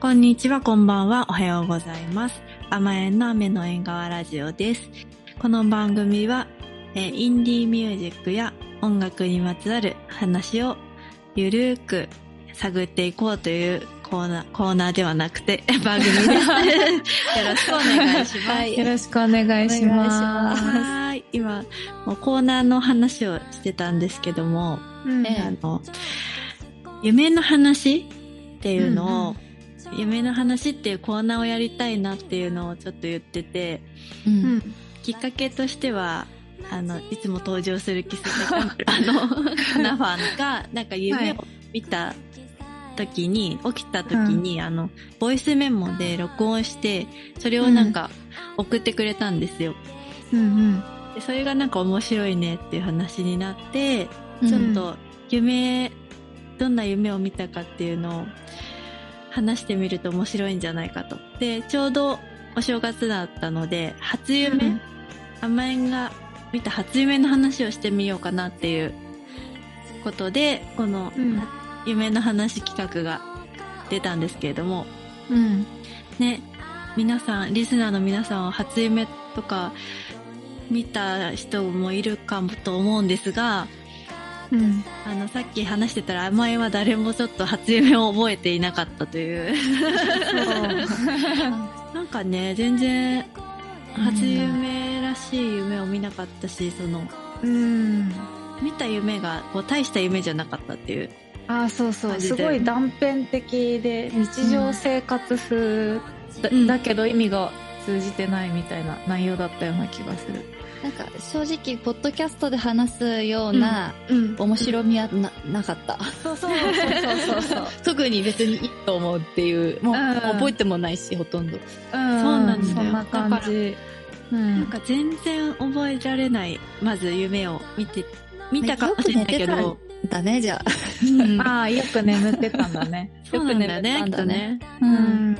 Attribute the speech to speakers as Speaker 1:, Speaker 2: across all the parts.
Speaker 1: こんにちは、こんばんは、おはようございます。甘えんの雨の縁側ラジオです。この番組は、えーインディーミュージックや音楽にまつわる話をゆるーく探っていこうというコーナー、コーナーではなくて 番組です。よろしくお願いします。
Speaker 2: よろしくお願いします。
Speaker 1: はーい。今、もうコーナーの話をしてたんですけども、
Speaker 2: うん
Speaker 3: え
Speaker 1: あの、夢の話っていうのを、夢の話っていうコーナーをやりたいなっていうのをちょっと言ってて、
Speaker 3: う。
Speaker 2: うん。ん
Speaker 1: きっかけとしては、あの、いつも登場するキス あの、カナファンが、なんか夢を見た時に、起きた時に、あの、ボイスメモで録音して、それをなんか送ってくれたんですよ。
Speaker 2: うん。
Speaker 1: でそれがなんか面白いねっていう話になって、
Speaker 3: うん。
Speaker 1: ちょっと夢、どんな夢を見たかっていうのを話してみると面白いんじゃないかと。で、ちょうどお正月だったので、初夢、
Speaker 2: うん。
Speaker 1: 甘えんが見た初夢の話をしてみようかなっていうことで、この
Speaker 2: うん。
Speaker 1: 夢の話企画が出たんですけれども、
Speaker 2: うん。
Speaker 1: ね、皆さん、リスナーの皆さんは初夢とか見た人もいるかもと思うんですが、
Speaker 2: うん。
Speaker 1: あの、さっき話してたら、甘えは誰もちょっと初夢を覚えていなかったという。なんかね、全然、初夢らしい夢を見なかったし、その、
Speaker 2: うん。
Speaker 1: 見た夢が、こう、大した夢じゃなかったっていう。
Speaker 2: あそうそう。すごい断片的で日常生活風だ,、
Speaker 1: うん。
Speaker 2: だけど意味が通じてないみたいな内容だったような気がする
Speaker 3: なんか正直、ポッドキャストで話すような
Speaker 2: うん。
Speaker 3: 面白みはななかった。
Speaker 2: そうそうそうそうそう。
Speaker 3: 特に別にいいと思うっていう、もう
Speaker 2: うん。
Speaker 3: 覚えてもないし、ほとんど。
Speaker 2: うん。
Speaker 1: そうなんだよ。
Speaker 2: そんな感じ。うん。
Speaker 1: なんか全然覚えられない、まず夢を見て、見たかもしれないけど、
Speaker 3: よだね、じゃあ。
Speaker 1: うん。
Speaker 2: ああよく眠ってたんだね。
Speaker 1: そうなんだよ
Speaker 3: く眠ったんだね。
Speaker 1: きっ
Speaker 3: う。
Speaker 2: うんん。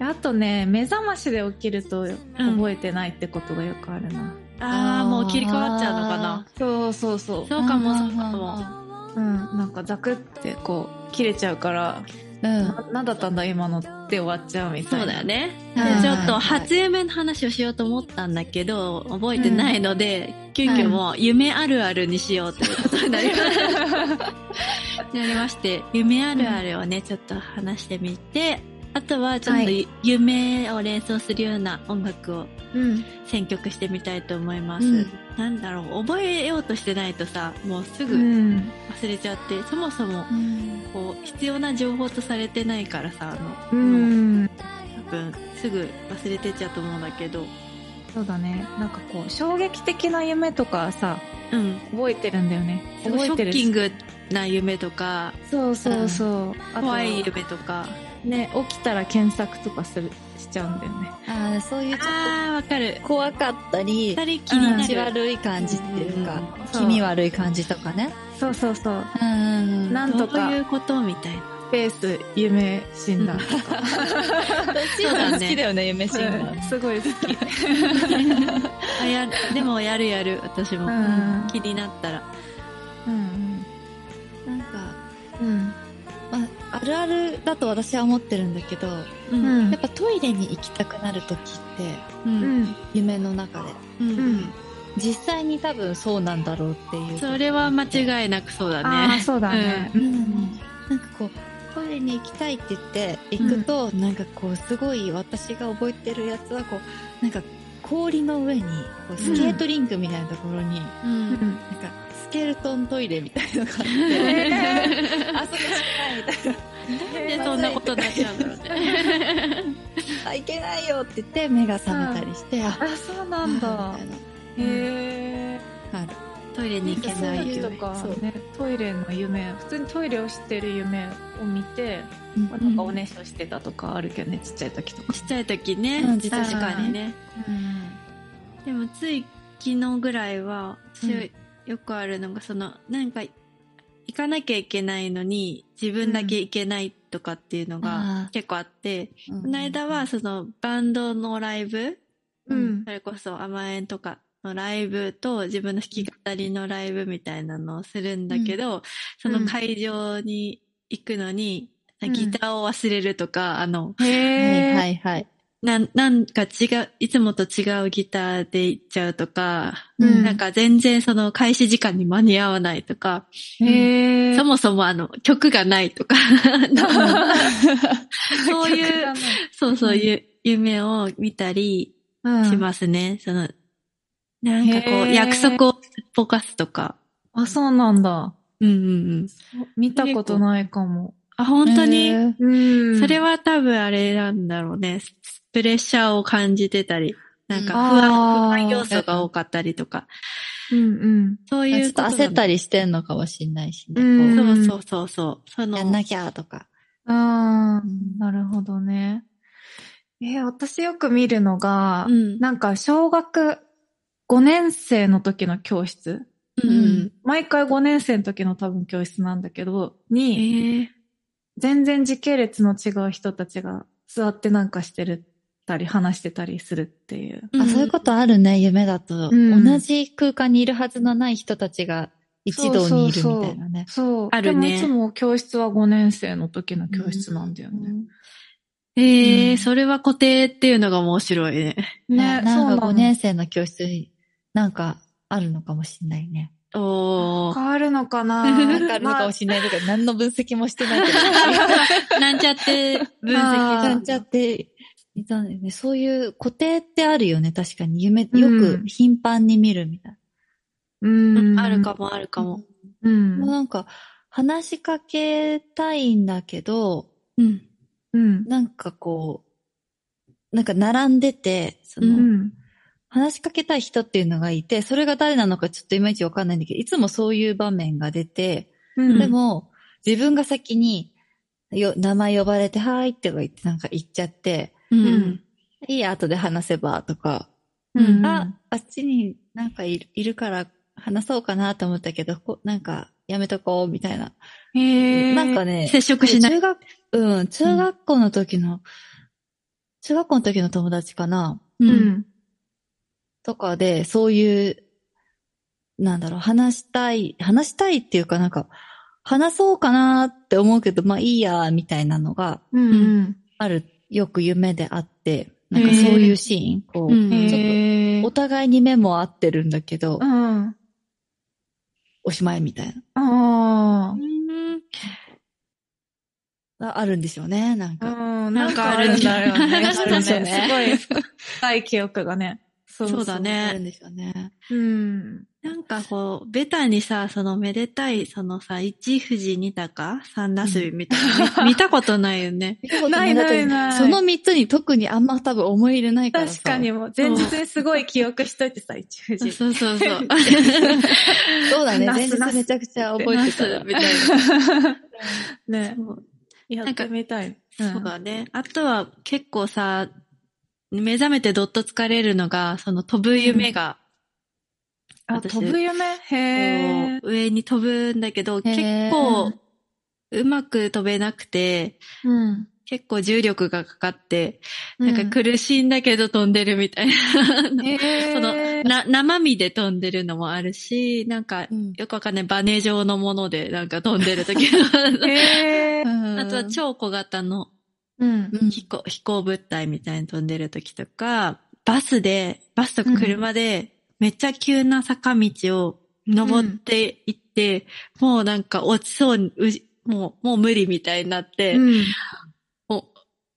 Speaker 2: あとね目覚ましで起きると覚えてないってことがよくあるな。
Speaker 1: ああ、もう切り替わっちゃうのかな。
Speaker 2: そうそうそう
Speaker 1: そうかも、そうかも。
Speaker 3: も。
Speaker 2: うん、なんかザクってこう切れちゃうから、
Speaker 3: うん。
Speaker 2: ななんだったんだ今のって終わっちゃうみたいな。
Speaker 1: そうだよね。で
Speaker 3: はい
Speaker 1: ちょっと初夢の話をしようと思ったんだけど、覚えてないので、急遽もう夢あるあるにしようということになりました。なりまして、夢あるあるをね、ちょっと話してみて、あとはちょっと
Speaker 2: はい
Speaker 1: 夢を連想するような音楽を
Speaker 2: うん。
Speaker 1: 選曲してみたいと思います。
Speaker 3: うん
Speaker 1: なんだろう、覚えようとしてないとさ、もうすぐ
Speaker 2: う
Speaker 1: 忘
Speaker 2: ん。
Speaker 1: れちゃって、そもそもこう必要な情報とされてないからさ、あの、
Speaker 2: うん。
Speaker 1: 多分すぐ忘れてっちゃうと思うんだけど、
Speaker 2: そうだね。なんかこう、衝撃的な夢とかさ、
Speaker 1: うん。
Speaker 2: 覚えてるんだよね。覚えてる
Speaker 1: ッキングな夢とか、
Speaker 2: そうそうそう。
Speaker 1: 怖い夢とか。
Speaker 2: ね、起きたら検索とかする、しちゃうんだよね。
Speaker 3: ああ、そういうちょっ
Speaker 1: あー、わか。
Speaker 3: 怖かったり、
Speaker 1: 気
Speaker 3: 持ち
Speaker 1: る。
Speaker 3: 悪い感じっていうか、気味悪い感じとかね。
Speaker 2: そうそうそう。
Speaker 3: うん。
Speaker 2: なんとか
Speaker 1: どういうことみたいな。
Speaker 2: スペース夢診断とか。
Speaker 1: そうだね
Speaker 3: 好きだよね、夢診断
Speaker 2: うん。すごい好き。
Speaker 1: あやでもやるやる、私も。
Speaker 2: うん
Speaker 1: 気になったら。
Speaker 3: るあるだと私は思ってるんだけど、
Speaker 1: うん。
Speaker 2: うん
Speaker 3: やっぱトイレに行きたくなる時って、
Speaker 1: う。
Speaker 2: うんん。
Speaker 3: 夢の中で。
Speaker 1: うん
Speaker 2: うん
Speaker 3: 実際に多分そうなんだろうっていう。
Speaker 1: それは間違いなくそうだ
Speaker 2: ああ、
Speaker 1: ね。
Speaker 2: そうだね。
Speaker 3: うんなんかこう、トイレに行きたいって言って行くと、なんかこう、すごい私が覚えてるやつはこう、なんか氷の上に、こうスケートリンクみたいなところに、
Speaker 1: うん。
Speaker 2: うん。
Speaker 3: なんかスケルトントイレみたいなのがあって、
Speaker 2: え
Speaker 3: あそこしかないみたいな。よって言って目が覚めたりして、あ、
Speaker 2: あ、そうなんだ。へえ。
Speaker 3: ある。
Speaker 1: トイレに行けない夢。
Speaker 2: か
Speaker 3: そう
Speaker 2: ね、トイレの夢、普通にトイレをしてる夢を見て、まあなんかおねしょしてたとかあるけどね、ちっちゃい時とか。
Speaker 1: ちっちゃい時ね。
Speaker 3: うん
Speaker 1: 確かにね。
Speaker 2: うん。
Speaker 1: でもつい昨日ぐらいは、私
Speaker 2: うん
Speaker 1: よくあるのが、その、なんか、行かなきゃいけないのに、自分だけ行けないとかっていうの
Speaker 3: あ
Speaker 1: が
Speaker 3: ー。
Speaker 1: 結構あって、
Speaker 3: こ
Speaker 1: この間は、その、バンドのライブ、
Speaker 2: うん。
Speaker 1: それこそ甘えんとかのライブと自分の弾き語りのライブみたいなのをするんだけど、その会場に行くのに、ギターを忘れるとか、あの。
Speaker 3: はいはい。
Speaker 1: なん、なんか違う、いつもと違うギターで行っちゃうとか、
Speaker 2: うん
Speaker 1: なんか全然その開始時間に間に合わないとか。そもそもあの曲がないとか、そういう、そうそういう夢を見たり
Speaker 2: うん
Speaker 1: しますね。その、なんかこう約束をすっぽかすとか。
Speaker 2: あ、そうなんだ。
Speaker 1: うんうんうん。
Speaker 2: 見たことないかも。
Speaker 1: あ、本当に、
Speaker 2: うん
Speaker 1: それ、は多分あれなんだろうね。プレッシャーを感じてたり、なんか不安、不安要素が多かったりとか、
Speaker 2: うんうん。
Speaker 1: そう
Speaker 3: ちょっと焦ったりしてんのかもしんないしね。
Speaker 2: うん
Speaker 3: こ
Speaker 1: そうそうそうそう。の、
Speaker 3: やんなきゃとか。
Speaker 2: ああ、
Speaker 3: うん
Speaker 2: なるほどね。えー私よく見るのが、
Speaker 1: うん
Speaker 2: なんか小学5年生の時の教室？
Speaker 1: うんうん。
Speaker 2: 毎回5年生の時の多分教室なんだけど、
Speaker 1: え
Speaker 2: に、
Speaker 1: ー
Speaker 2: 全然時系列の違う人たちが座ってなんかしてるたり話してたりするっていう。
Speaker 3: あ、そういうことあるね、夢だと。
Speaker 2: うん
Speaker 3: 同じ空間にいるはずのない人たちが一堂にいるみたいなね。
Speaker 2: そう。
Speaker 1: あるね
Speaker 2: でもいつも教室は5年生の時の教室なんだよね。
Speaker 1: ええ
Speaker 2: うん
Speaker 1: それは固定っていうのが面白いね。
Speaker 3: ね、
Speaker 2: そう
Speaker 3: なんか
Speaker 2: の
Speaker 3: 5年生の教室になんかあるのかもしんないね。
Speaker 1: おー。
Speaker 2: 変わるのかな
Speaker 3: なんかあるのかもしんないとか、何の分析もしてないけど。
Speaker 1: なんちゃって分析
Speaker 2: あー
Speaker 3: なんちゃっていたんだよね。そういう固定ってあるよね、確かに。夢、よ
Speaker 2: うん
Speaker 3: く頻繁に見るみたい
Speaker 2: うん。
Speaker 1: あるかもあるかも。
Speaker 2: うん
Speaker 3: な。。なんか、話しかけたいんだけど、
Speaker 1: うん。
Speaker 2: うん。
Speaker 3: なんかこう、なんか並んでて、その、
Speaker 2: うん。
Speaker 3: 話しかけたい人っていうのがいて、それが誰なのかちょっといまいちわかんないんだけど、いつもそういう場面が出て、
Speaker 2: うん
Speaker 3: でも、自分が先に、よ、名前呼ばれて、はーいって言ってなんか言っちゃって、
Speaker 1: うん。
Speaker 2: うん
Speaker 3: いいや、後で話せば、とか、
Speaker 2: うん
Speaker 3: あ、あっちになんかいるいるから話そうかなと思ったけど、こなんかやめとこう、みたいな。
Speaker 2: へえ。
Speaker 3: なんかね、
Speaker 1: 接触しない
Speaker 3: 中学、うん、中学校の時の、中学校の時の友達かな
Speaker 1: う。
Speaker 2: うんん。
Speaker 3: とかで、そういう、なんだろう、話したい、話したいっていうかなんか、話そうかなって思うけど、まあいいや、みたいなのが
Speaker 2: うん。
Speaker 3: ある、よく夢であって、なんかそういうシーン、こう、
Speaker 1: うん
Speaker 3: ちょっ。とお互いに目も合ってるんだけど
Speaker 2: う、ん。
Speaker 3: おしまいみたいな。ああるんでしょうね、なん
Speaker 2: あ。
Speaker 3: か。
Speaker 2: うん。
Speaker 1: な
Speaker 2: なんんか
Speaker 1: かあるんだよね
Speaker 2: ね すごい深い記憶がね。そう
Speaker 1: そうだね
Speaker 3: あるんでしょうね。
Speaker 2: うん。
Speaker 1: なんかこう、ベタにさ、そのめでたい、そのさ、一富士二鷹三なすびみたいな、見見たことないよね。
Speaker 3: 見たこと
Speaker 2: ないないない
Speaker 3: その三つに特にあんま多分思い入れないからさ。
Speaker 2: 確かにもう前日にすごい記憶しといてさ、一富士。
Speaker 1: そうそうそう。
Speaker 3: そうだね。前日めちゃくちゃ覚えてたら。
Speaker 1: みたいな。
Speaker 2: ね。やってみたい。
Speaker 1: そうだね。あとは結構さ、目覚めてどっと疲れるのが、その飛ぶ夢が、
Speaker 2: あ、
Speaker 1: 私
Speaker 2: 飛ぶ夢？へ
Speaker 1: 上に飛ぶんだけど、結構うまく飛べなくて、
Speaker 2: うん。
Speaker 1: 結構重力がかかって、
Speaker 2: な
Speaker 1: なんか苦しいんだけど飛んでるみたいな。そのな、生身で飛んでるのもあるし、なんか、
Speaker 3: うん。
Speaker 1: よくわかんないバネ状のものでなんか飛んでる時もああとは超小型の
Speaker 2: うん。
Speaker 3: うん
Speaker 1: 飛行、飛行物体みたいに飛んでる時とか、バスで、バスとか車で、めっちゃ急な坂道を登っていって、もうなんか落ちそうに、もう、もう無理みたいになって、
Speaker 2: うん。
Speaker 1: もう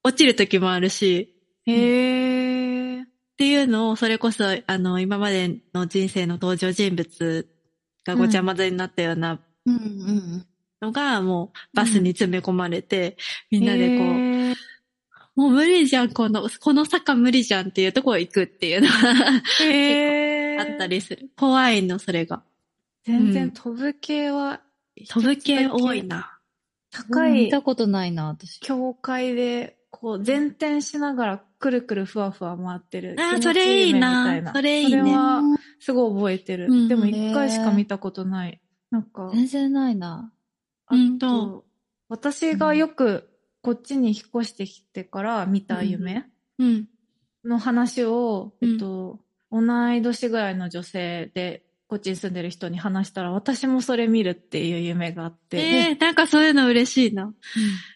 Speaker 1: 落ちる時もあるし、
Speaker 2: へえ。
Speaker 1: っていうのを、それこそ、あの、今までの人生の登場人物がごちゃ混ぜになったような
Speaker 3: うんうん
Speaker 1: のが、もうバスに詰め込まれて、みんなでこう、もう無理じゃん、この、この坂無理じゃんっていうところ行くっていうのが
Speaker 2: へー
Speaker 1: あったりする。怖いの、それが。
Speaker 2: 全然飛ぶ系は、
Speaker 1: 飛ぶ系多いな。
Speaker 2: 高い
Speaker 3: 見たことないな、私。
Speaker 2: 境界で、こう、前転しながらくるくるふわふわ回ってる。
Speaker 1: あそれいいなそれいいね
Speaker 2: それは、すごい覚えてる。
Speaker 1: うん
Speaker 2: でも一回しか見たことない。なんか、
Speaker 3: 全然ないな。
Speaker 2: あ
Speaker 1: うん
Speaker 2: と
Speaker 1: と、
Speaker 2: 私がよくこっちに引っ越してきてから見た夢
Speaker 1: うん。
Speaker 2: の話を、
Speaker 1: うん
Speaker 2: えっと、同い年ぐらいの女性で、こっちに住んでる人に話したら、私もそれ見るっていう夢があって。
Speaker 1: えー、なんかそういうの嬉しいな。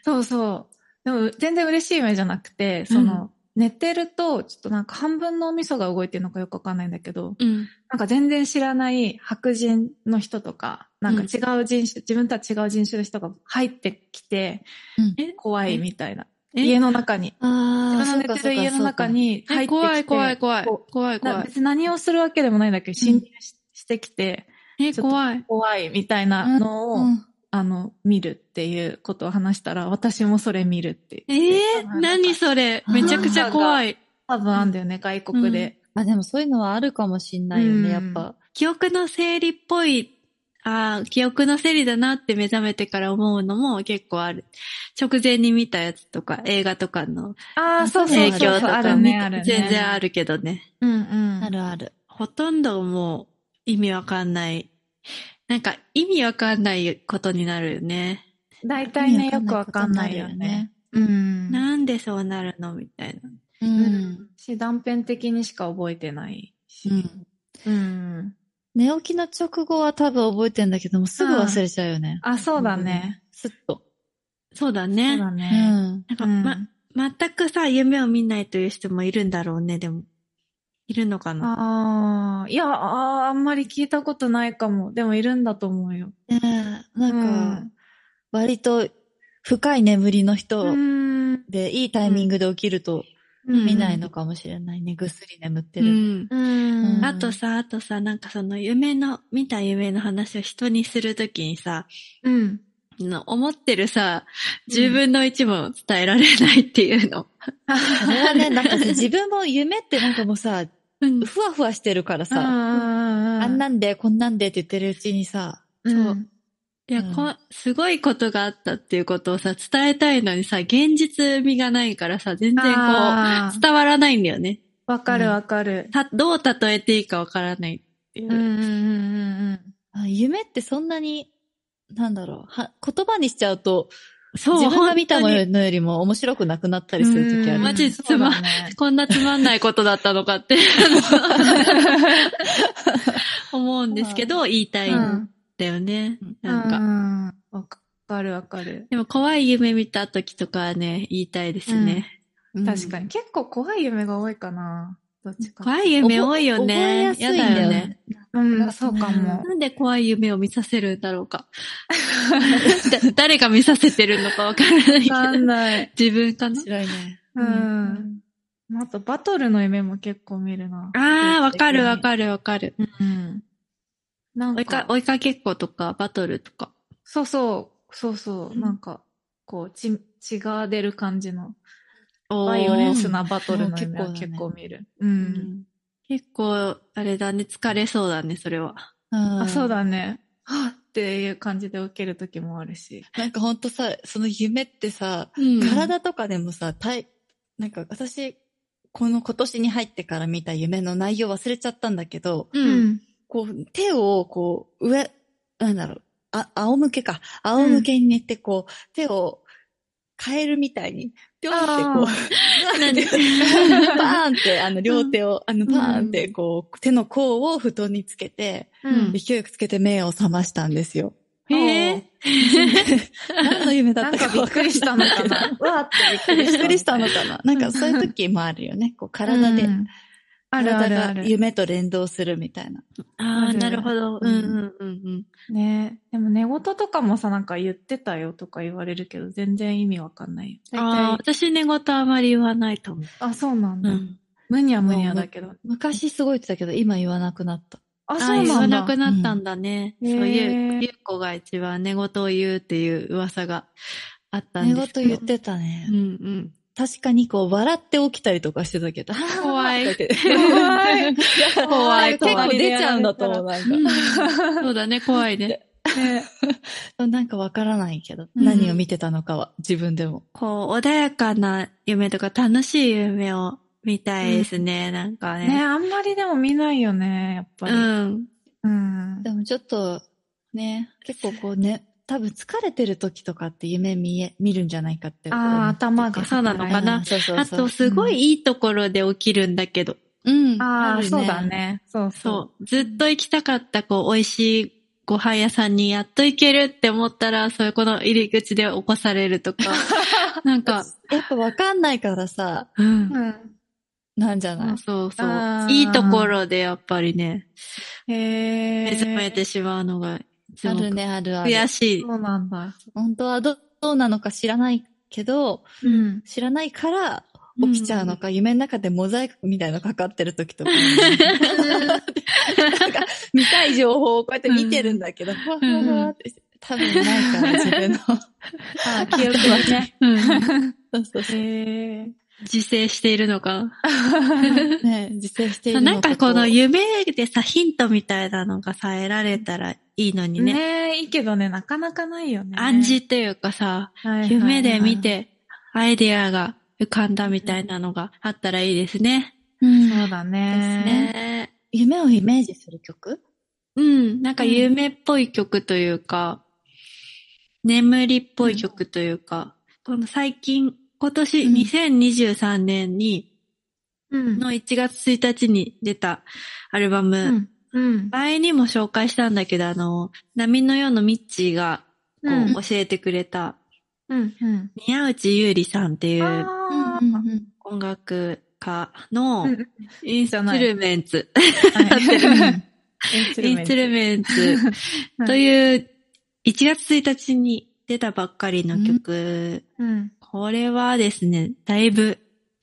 Speaker 2: そうそう。でも、全然嬉しい夢じゃなくて、その、寝てると、ちょっとなんか半分のお味噌が動いてるのかよくわかんないんだけど、
Speaker 1: うん。
Speaker 2: なんか全然知らない白人の人とか、なんか違う人種、自分とは違う人種の人が入ってきて、
Speaker 3: うん
Speaker 1: え
Speaker 2: 怖いみたいな。
Speaker 1: え？
Speaker 2: 家の中に。
Speaker 3: あ
Speaker 2: 自分の寝てる家の中に入ってきて。
Speaker 1: え怖い怖い怖い。
Speaker 2: こ
Speaker 1: 怖いう怖い。
Speaker 2: 別に何をするわけでもないんだけど、侵入し,、してきて、
Speaker 1: え、怖い。
Speaker 2: 怖いみたいなのを、
Speaker 3: うん
Speaker 2: あの、見るっていうことを話したら、私もそれ見るって
Speaker 1: え
Speaker 2: 言って。
Speaker 1: ー、何それ？めちゃくちゃ怖い。
Speaker 2: 多分あんだよね、外国で。
Speaker 3: あ、でもそういうのはあるかもしんないよ
Speaker 2: うん
Speaker 3: ね、やっぱ。
Speaker 1: 記憶の整理っぽい、ああ、記憶の整理だなって目覚めてから思うのも結構ある。直前に見たやつとか、映画とかの
Speaker 2: ああ、そうそう
Speaker 1: 影響とか
Speaker 2: あるね、あるね。
Speaker 1: 全然あるけどね。
Speaker 2: うんうん。
Speaker 3: あるある。
Speaker 1: ほとんどもう意味わかんない。なんか意味わかんないことになるよね。
Speaker 2: 大体ね、よくわかんないよね。うん。
Speaker 1: なんでそうなるのみたいな。
Speaker 3: う。
Speaker 2: うんん。し、断片的にしか覚えてないし。
Speaker 3: うん。
Speaker 2: うん。
Speaker 3: 寝起きの直後は多分覚えてんだけども、すぐ忘れちゃうよね。
Speaker 2: あ、そうだね。
Speaker 3: すっと。
Speaker 1: そうだ
Speaker 2: そう
Speaker 1: ね。
Speaker 3: う
Speaker 2: だね。
Speaker 3: ん。
Speaker 1: なんか、
Speaker 2: うん
Speaker 1: ま、全くさ、夢を見ないという人もいるんだろうね、でも。いるのかな？
Speaker 2: ああ、いや、あーあんまり聞いたことないかも。でもいるんだと思うよ。
Speaker 3: ねえなんか、割と深い眠りの人
Speaker 2: うん。
Speaker 3: で、いいタイミングで起きると
Speaker 1: うん
Speaker 3: 見ないのかもしれないね。ぐっすり眠ってる。
Speaker 1: うん。あとさ、あとさ、なんかその夢の、見た夢の話を人にするときにさ、
Speaker 2: うん。
Speaker 1: の思ってるさ、10分の1も伝えられないっていうの。
Speaker 3: それはね、なんかさ自分も夢ってなんかもうさ、
Speaker 1: うん
Speaker 3: ふわふわしてるから
Speaker 2: あ
Speaker 3: さ、あ
Speaker 2: あ
Speaker 3: んなんで、こんなんでって言ってるうちにさ、
Speaker 2: そう。
Speaker 1: いや、
Speaker 3: うん
Speaker 1: こすごいことがあったっていうことをさ、伝えたいのにさ、現実味がないからさ、全然こう、伝わらないんだよね。
Speaker 2: わかるわかる。
Speaker 1: た、どう例えていいかわからないっていう。
Speaker 2: うんうんうんうん
Speaker 3: あ夢ってそんなに、なんだろう、は言葉にしちゃうと、
Speaker 1: そう、
Speaker 3: 自分が見たのよりも面白くなくなったりする時ある。
Speaker 2: うん
Speaker 1: マジ
Speaker 2: そうだね
Speaker 1: こんなつまんないことだったのかって、思うんですけど、言いたいんだよね。なんか。
Speaker 2: うんわかるわかる。
Speaker 1: でも怖い夢見た時とかはね、言いたいですね。
Speaker 3: うん
Speaker 2: 確かに。。結構怖い夢が多いかな。どっちか。
Speaker 1: 怖い夢多いよ
Speaker 3: 覚え
Speaker 1: ね。
Speaker 3: やすいんだよね。
Speaker 2: うん、そうかも。
Speaker 1: なんで怖い夢を見させるんだろうか。だ誰が見させてるのかわからないけ
Speaker 2: わかん
Speaker 1: ど。
Speaker 2: ない。
Speaker 1: 自分かな
Speaker 3: 面白いね。
Speaker 2: うん。あと、バトルの夢も結構見るな。
Speaker 1: ああ、わかるわかるわかる。
Speaker 2: うん。なん
Speaker 1: 追いか
Speaker 2: か、
Speaker 1: 追いかけっことか、バトルとか。
Speaker 2: そうそう、そうそう、なんか、こう、血、血が出る感じの、バイオレンスなバトルの夢は
Speaker 3: うん
Speaker 2: 結構見る。う。
Speaker 1: うんん結構、あれだね、疲れそうだね、それは。
Speaker 3: あ
Speaker 2: あ、そう。だね。はぁっていう感じで受ける時もあるし。
Speaker 3: なんかほんとさ、その夢ってさ、
Speaker 1: うん
Speaker 3: 体とかでもさ、体、なんか私、この今年に入ってから見た夢の内容忘れちゃったんだけど、
Speaker 1: う。。
Speaker 2: うん
Speaker 3: こう、手をこう、上、なんだろう、あ、仰向けか。仰向けに寝て、こう、手を変えるみたいに、ぴょんってこう、
Speaker 1: あー
Speaker 3: バーンって、あの、両手を、あの、バーンって、こう、手の甲を布団につけて、
Speaker 2: うん
Speaker 3: 勢いよくつけて目を覚ましたんですよ。
Speaker 1: へえ。
Speaker 3: 何の夢だ
Speaker 2: なん
Speaker 3: ったか
Speaker 2: かびっくりしたのかな。わーってびっくりした。
Speaker 3: びっくりしたのかななんかそういう時もあるよね。こう体で、
Speaker 2: うんあるあ
Speaker 3: 体
Speaker 2: るある。
Speaker 3: が夢と連動するみたいな。
Speaker 1: ああ、なるほど。うんうんうんうん。
Speaker 2: ねでも寝言とかもさ、なんか言ってたよとか言われるけど、全然意味わかんない
Speaker 1: ああ、
Speaker 2: 体、
Speaker 1: 私寝言あまり言わないと思う。
Speaker 2: あ、そうなんだ。
Speaker 1: うん。
Speaker 2: むにゃむにゃだけど。
Speaker 3: 昔すごい言ってたけど、今言わなくなった。
Speaker 2: あ、
Speaker 1: あ
Speaker 2: そうなんだ。
Speaker 1: なくなったんだね。
Speaker 2: うん
Speaker 1: そういう、ゆうこが一番寝言を言うっていう噂があったん
Speaker 3: 寝
Speaker 1: ですけど。
Speaker 3: 言言ってたね。
Speaker 1: うんうん。
Speaker 3: 確かにこう、笑って起きたりとかしてたけど。
Speaker 1: 怖い
Speaker 2: 怖い。
Speaker 1: 怖い
Speaker 3: 結構出ちゃうんだと思う、なんか。
Speaker 1: そうだね、怖いね。
Speaker 2: ね
Speaker 3: なんかわからないけど、
Speaker 2: うん
Speaker 3: 何を見てたのかは、自分でも。
Speaker 1: こう、穏やかな夢とか楽しい夢を見たいですね、なんかね。
Speaker 2: ねあんまりでも見ないよね、やっぱり。
Speaker 1: うん。
Speaker 2: うん。
Speaker 3: でもちょっと、ね、結構こうね、多分疲れてる時とかって夢見え、見るんじゃないかって。
Speaker 2: ああ、頭が。
Speaker 1: そうなのかな
Speaker 3: うんそうそうそう
Speaker 1: あと、すごいいいところで起きるんだけど、
Speaker 3: うん。
Speaker 2: ああ、
Speaker 3: る
Speaker 2: そうだ。ね。そうそ
Speaker 1: そう。ずっと行きたかった、こう、美味しいご飯屋さんにやっと行けるって思ったら、そういうこの入り口で起こされるとか、なんか、
Speaker 3: やっぱわかんないからさ、
Speaker 1: うん
Speaker 2: う。うん。
Speaker 3: なんじゃない？
Speaker 1: そうそういいところでやっぱりね、
Speaker 2: へえ。
Speaker 1: 目覚めてしまうのが、
Speaker 3: あるね、あるある。
Speaker 1: 悔しい。
Speaker 2: そうなんだ。
Speaker 3: 本当はどどうなのか知らないけど、
Speaker 2: うん。
Speaker 3: 知らないから起きちゃうのか、夢の中でモザイクみたいのかかってる時とか。なんか見たい情報をこうやって見てるんだけど、ふわふわふわって多分ないから自分の。
Speaker 2: あ記憶はね。
Speaker 1: うん
Speaker 3: そうそうそう。
Speaker 2: へえ。
Speaker 1: 自制しているのか。
Speaker 3: ね自制しているの
Speaker 1: なんかこの
Speaker 3: ゆ
Speaker 1: 夢でさ、ヒントみたいなのがさ、得られたらいいのにね。
Speaker 2: ねえ、いいけどね、なかなかないよね。
Speaker 1: 暗示っていうかさ、
Speaker 2: はいはいはい
Speaker 1: 夢で見。て、アイデアが浮かんだみたいなのがあったらいいですね。
Speaker 3: うん
Speaker 2: そうだね。
Speaker 1: ね
Speaker 3: 夢をイメージする曲？
Speaker 1: うん、なんか夢っぽい曲というか、眠りっぽい曲というか、この最近、今年
Speaker 3: うん
Speaker 1: 2023年に、
Speaker 2: うん。
Speaker 1: の1月1日に出たアルバム、
Speaker 2: うん。うん。
Speaker 1: 前にも紹介したんだけど、あの、波のようのミッチーがこう、
Speaker 2: うん
Speaker 1: 教えてくれた、
Speaker 2: うん。うん。
Speaker 1: 宮内優里さんっていう音楽家の
Speaker 2: ー
Speaker 1: インストゥルメンツ、
Speaker 2: はい
Speaker 1: インストゥルメンツと
Speaker 2: う。
Speaker 1: いう1月1日に出たばっかりの曲、
Speaker 2: うん。
Speaker 1: これはですね、だいぶ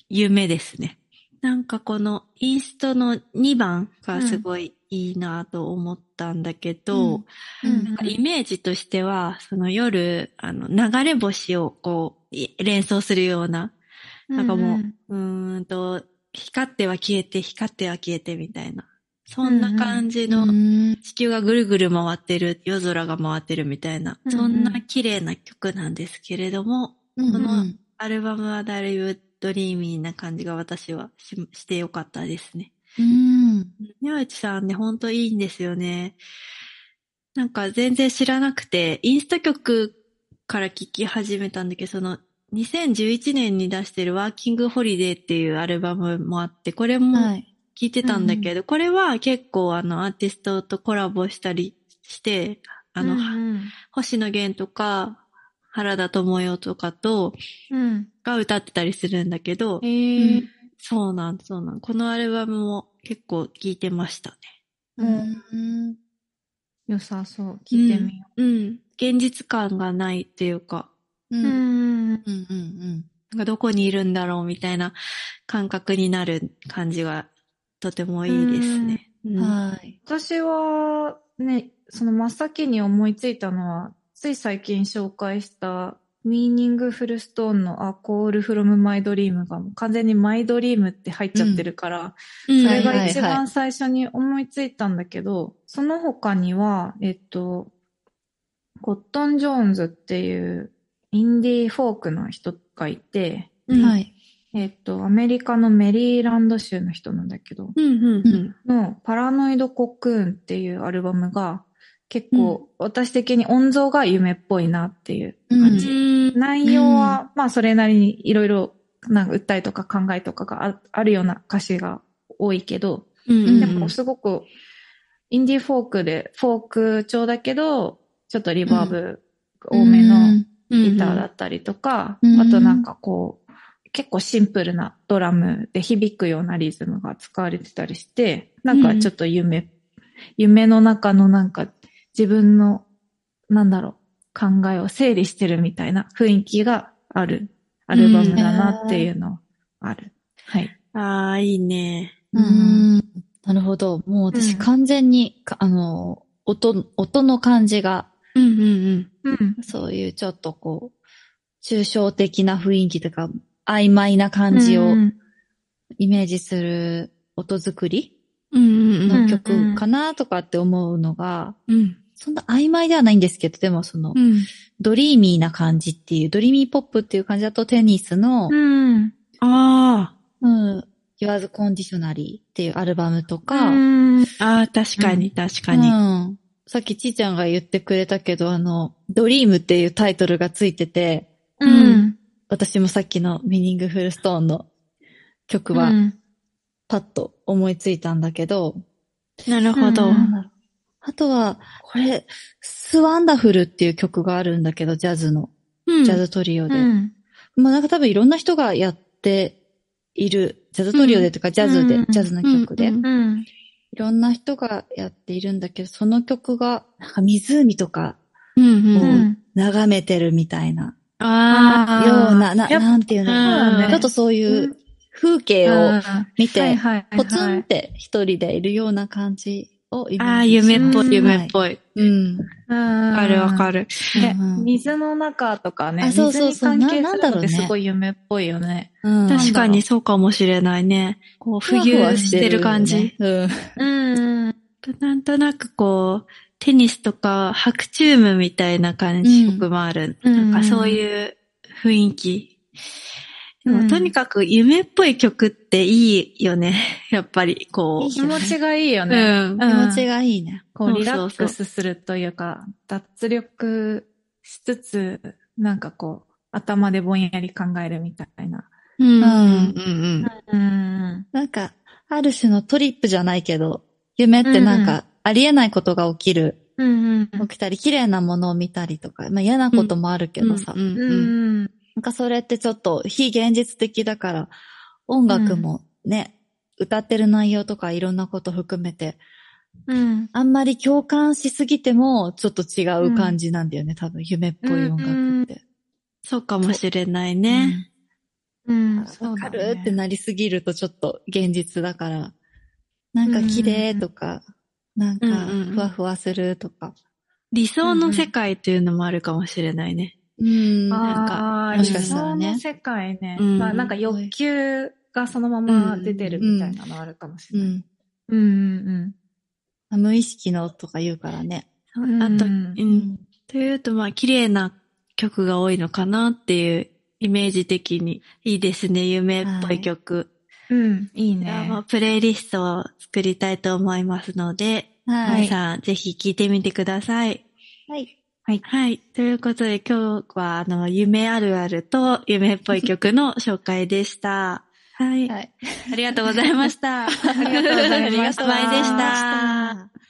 Speaker 1: 夢ですね。なんかこのインストの2番がすごいいいなと思ったんだけど、
Speaker 3: うん。
Speaker 1: なんかイメージとしては、その夜、あの、流れ星をこう、い連想するような、なんかもう、うーんと、光っては消えて、光っては消えてみたいな。そんな感じの、
Speaker 3: うん
Speaker 1: 地球がぐるぐる回ってる、夜空が回ってるみたいな、
Speaker 2: うんうん。
Speaker 1: そんな綺麗な曲なんですけれども、
Speaker 3: うん。
Speaker 1: このアルバムはだいぶドリーミーな感じが私はししてよかったですね。
Speaker 3: うん。
Speaker 1: 宮内さんね、ほんといいんですよね。なんか全然知らなくて、インスト曲から聴き始めたんだけど、その2011年に出してるワーキングホリデーっていうアルバムもあって、これも
Speaker 3: はい。
Speaker 1: 聴いてたんだけど、これは結構あのアーティストとコラボしたりして、あの、
Speaker 2: うん
Speaker 1: 星野源とか、原田智代とかと、
Speaker 2: うん。
Speaker 1: が歌ってたりするんだけど、
Speaker 2: えー
Speaker 1: そうなん、そうなん。このアルバムも結構聴いてましたね。
Speaker 2: う。
Speaker 3: うんん。
Speaker 2: 良さそう。聞いてみよ
Speaker 1: うん。現実感がないっていうか、
Speaker 3: う。
Speaker 2: う。
Speaker 3: うん。
Speaker 2: うん。
Speaker 3: うん。うん。
Speaker 1: なんかどこにいるんだろうみたいな感覚になる感じがとてもいいですね。うん
Speaker 3: はい。
Speaker 2: 私は、ね、その真っ先に思いついたのは、つい最近紹介した、ミーニングフルストーンの A Call from My Dream がもう完全にマイドリームって入っちゃってるから、
Speaker 1: うん
Speaker 2: それが一番最初に思いついたんだけど、その他には、えっと、コットン・ジョーンズっていうインディーフォークの人がいて、
Speaker 1: うん
Speaker 3: はい。
Speaker 2: えっと、アメリカのメリーランド州の人なんだけど、
Speaker 1: うんうんうん。
Speaker 2: のパラノイドコクーンっていうアルバムが結構私的に音像が夢っぽいなっていう感じ。
Speaker 1: うん。
Speaker 2: 内容は、まあそれなりにいろいろなんか訴えとか考えとかがああるような歌詞が多いけど、
Speaker 1: うん。
Speaker 2: でもすごくインディーフォークでフォーク調だけど、ちょっとリバーブ多めのギターだったりとか、
Speaker 3: うん。
Speaker 2: あとなんかこう、結構シンプルなドラムで響くようなリズムが使われてたりして、なんかちょっと夢、夢の中のなんか自分の、なんだろう、考えを整理してるみたいな雰囲気があるアルバムだなっていうのある。はい。
Speaker 1: ああ、いいね。
Speaker 3: うーん。なるほど。もう私
Speaker 2: うん
Speaker 3: 完全に、かあの、音、音の感じが、
Speaker 1: うんうん
Speaker 2: うん。
Speaker 3: そういうちょっとこう、抽象的な雰囲気とか、曖昧な感じを
Speaker 2: うん
Speaker 3: イメージする音作り
Speaker 1: うん。うんうん
Speaker 3: の曲かなとかって思うのが、
Speaker 1: うん。
Speaker 3: そんな曖昧ではないんですけど、でもその
Speaker 1: う、ん。
Speaker 3: ドリーミーな感じっていう、ドリーミーポップっていう感じだと Tennis の、
Speaker 2: うん。
Speaker 1: あ
Speaker 3: うん、Yours Conditionally っていうアルバムとか、
Speaker 2: うん
Speaker 1: あ、ああ、確かに確か
Speaker 3: う
Speaker 1: に。
Speaker 3: ん。さっきちーちゃんが言ってくれたけど、あの、ドリームっていうタイトルがついてて、
Speaker 2: うん。
Speaker 3: 私もさっきの Meaningful Stone の曲は
Speaker 2: うん
Speaker 3: パッと思いついたんだけど、
Speaker 1: なるほど。
Speaker 2: うん
Speaker 3: あとは、これ、'S Wonderful っていう曲があるんだけど、ジャズの、
Speaker 1: うん。
Speaker 3: ジャズトリオで。
Speaker 2: うん。
Speaker 3: まあなんか多分いろんな人がやっている、ジャズトリオでとか、ジャズで、
Speaker 2: うん。
Speaker 3: ジャズの曲で。いろんな人がやっているんだけど、その曲が、なんか湖とか
Speaker 1: うんう。
Speaker 3: うん。ん眺めてるみたいな、
Speaker 1: あ
Speaker 3: ような、な、なんていうの、
Speaker 1: うん。
Speaker 2: ね
Speaker 3: ちょっとそういう風景を見て、ポツンって一人でいるような感じをイメ
Speaker 1: あ。ああ、
Speaker 3: ージ
Speaker 1: 夢っぽい、
Speaker 2: うん
Speaker 1: 夢っぽい。
Speaker 3: うん。
Speaker 2: わ
Speaker 1: わかるわかる。
Speaker 2: 水の中とかね、
Speaker 3: あそうそうそう
Speaker 2: 水に関係す
Speaker 3: ななんだろうね
Speaker 2: るのってすごい夢っぽいよね。
Speaker 3: うん
Speaker 1: 確かにそうかもしれないね。こう、浮遊してる感じ。
Speaker 2: うん。
Speaker 1: なんとなくこう、テニスとか白チュームみたいな感じ色もある。
Speaker 2: うん
Speaker 1: なんかそういう雰囲気。でも、
Speaker 2: うん
Speaker 1: とにかく夢っぽい曲っていいよね。やっぱり、こう。
Speaker 2: 気持ちがいいよ
Speaker 1: う
Speaker 2: ね。
Speaker 1: ん。
Speaker 3: 気持ちがいいね。
Speaker 2: こう、リラックスするというか、脱力しつつ、なんかこう、頭でぼんやり考えるみたいな。
Speaker 1: うん。うん。
Speaker 3: ん
Speaker 1: うん。
Speaker 2: うん。
Speaker 3: なんか、ある種のトリップじゃないけど、夢ってなんか、ありえないことが起きる、
Speaker 2: うん。
Speaker 3: 起きたり、綺麗なものを見たりとか、まあ嫌なこともあるけどさ、
Speaker 1: うん。
Speaker 2: う
Speaker 1: うん。
Speaker 2: ん。
Speaker 3: なんかそれってちょっと非現実的だから、音楽もね、歌ってる内容とかいろんなこと含めて、
Speaker 2: うん。
Speaker 3: あんまり共感しすぎても、ちょっと違う感じなんだよね、多分夢っぽい音楽って。
Speaker 1: そうかもしれないね。
Speaker 2: うん。
Speaker 3: わ
Speaker 2: そうだ
Speaker 3: かる
Speaker 2: ね
Speaker 3: ってなりすぎるとちょっと現実だから、なんか綺麗とか、なんか
Speaker 1: うんうんうん
Speaker 3: ふわふわするとか。
Speaker 1: 理想の世界というのもあるかもしれないね。
Speaker 3: うん。
Speaker 1: なんか
Speaker 2: ああ、
Speaker 3: もしかしたらね
Speaker 2: 世界ね。
Speaker 1: うん
Speaker 2: まあなんか欲求がそのまま出てるみたいなのあるかもしれない。
Speaker 3: うん。
Speaker 2: うんうん
Speaker 3: 無意識のとか言うからね。
Speaker 2: うん。
Speaker 1: あと、
Speaker 2: う
Speaker 1: うんん。というと、まあ、綺麗な曲が多いのかなっていうイメージ的に。いいですね、夢っぽい曲。
Speaker 2: うん。いい
Speaker 1: じゃあまあ
Speaker 2: ね。
Speaker 1: プレイリストを作りたいと思いますので、
Speaker 3: はい。
Speaker 1: 皆さんぜひ聴いてみてください。
Speaker 3: はい。
Speaker 1: はい。ということで今日は、あの、夢あるあると夢っぽい曲の紹介でした。はい。
Speaker 3: はい。
Speaker 1: ありがとうございました。あり
Speaker 2: がとうございました
Speaker 1: お疲れ様でし
Speaker 3: ありがとうございま
Speaker 1: た。
Speaker 3: した